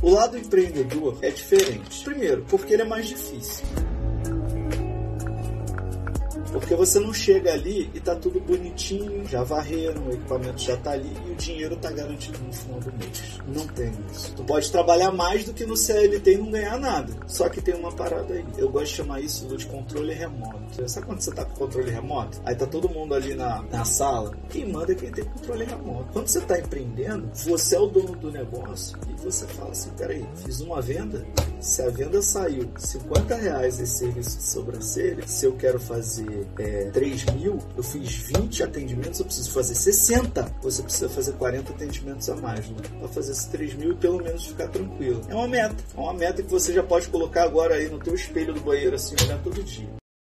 O lado empreendedor é diferente. Primeiro, porque ele é mais difícil. Porque você não chega ali e tá tudo bonitinho, já varreram, o equipamento já tá ali e o dinheiro tá garantido no final do mês. Não tem isso. Tu pode trabalhar mais do que no CLT e não ganhar nada. Só que tem uma parada aí. Eu gosto de chamar isso de controle remoto. Sabe quando você tá com controle remoto? Aí tá todo mundo ali na, na sala. Quem manda é quem tem controle remoto. Quando você tá empreendendo, você é o dono do negócio e você fala assim: peraí, fiz uma venda. Se a venda saiu 50 reais esse serviço de sobrancelha, se eu quero fazer é, 3 mil, eu fiz 20 atendimentos, eu preciso fazer 60. Você precisa fazer 40 atendimentos a mais, né? Para fazer esses 3 mil e pelo menos ficar tranquilo. É uma meta. É uma meta que você já pode colocar agora aí no teu espelho do banheiro, assim, olhar todo dia.